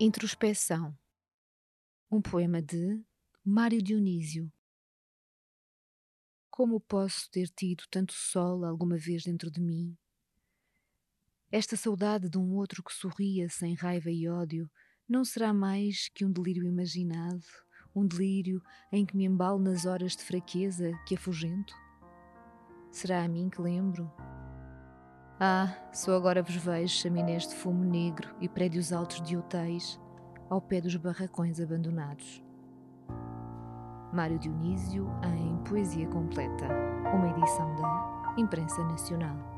Introspeção. Um poema de Mário Dionísio. Como posso ter tido tanto sol alguma vez dentro de mim? Esta saudade de um outro que sorria sem raiva e ódio não será mais que um delírio imaginado, um delírio em que me embalo nas horas de fraqueza que afugento? Será a mim que lembro? Ah, só agora vos vejo chaminés de fumo negro e prédios altos de hotéis ao pé dos barracões abandonados. Mário Dionísio em Poesia Completa, uma edição da Imprensa Nacional.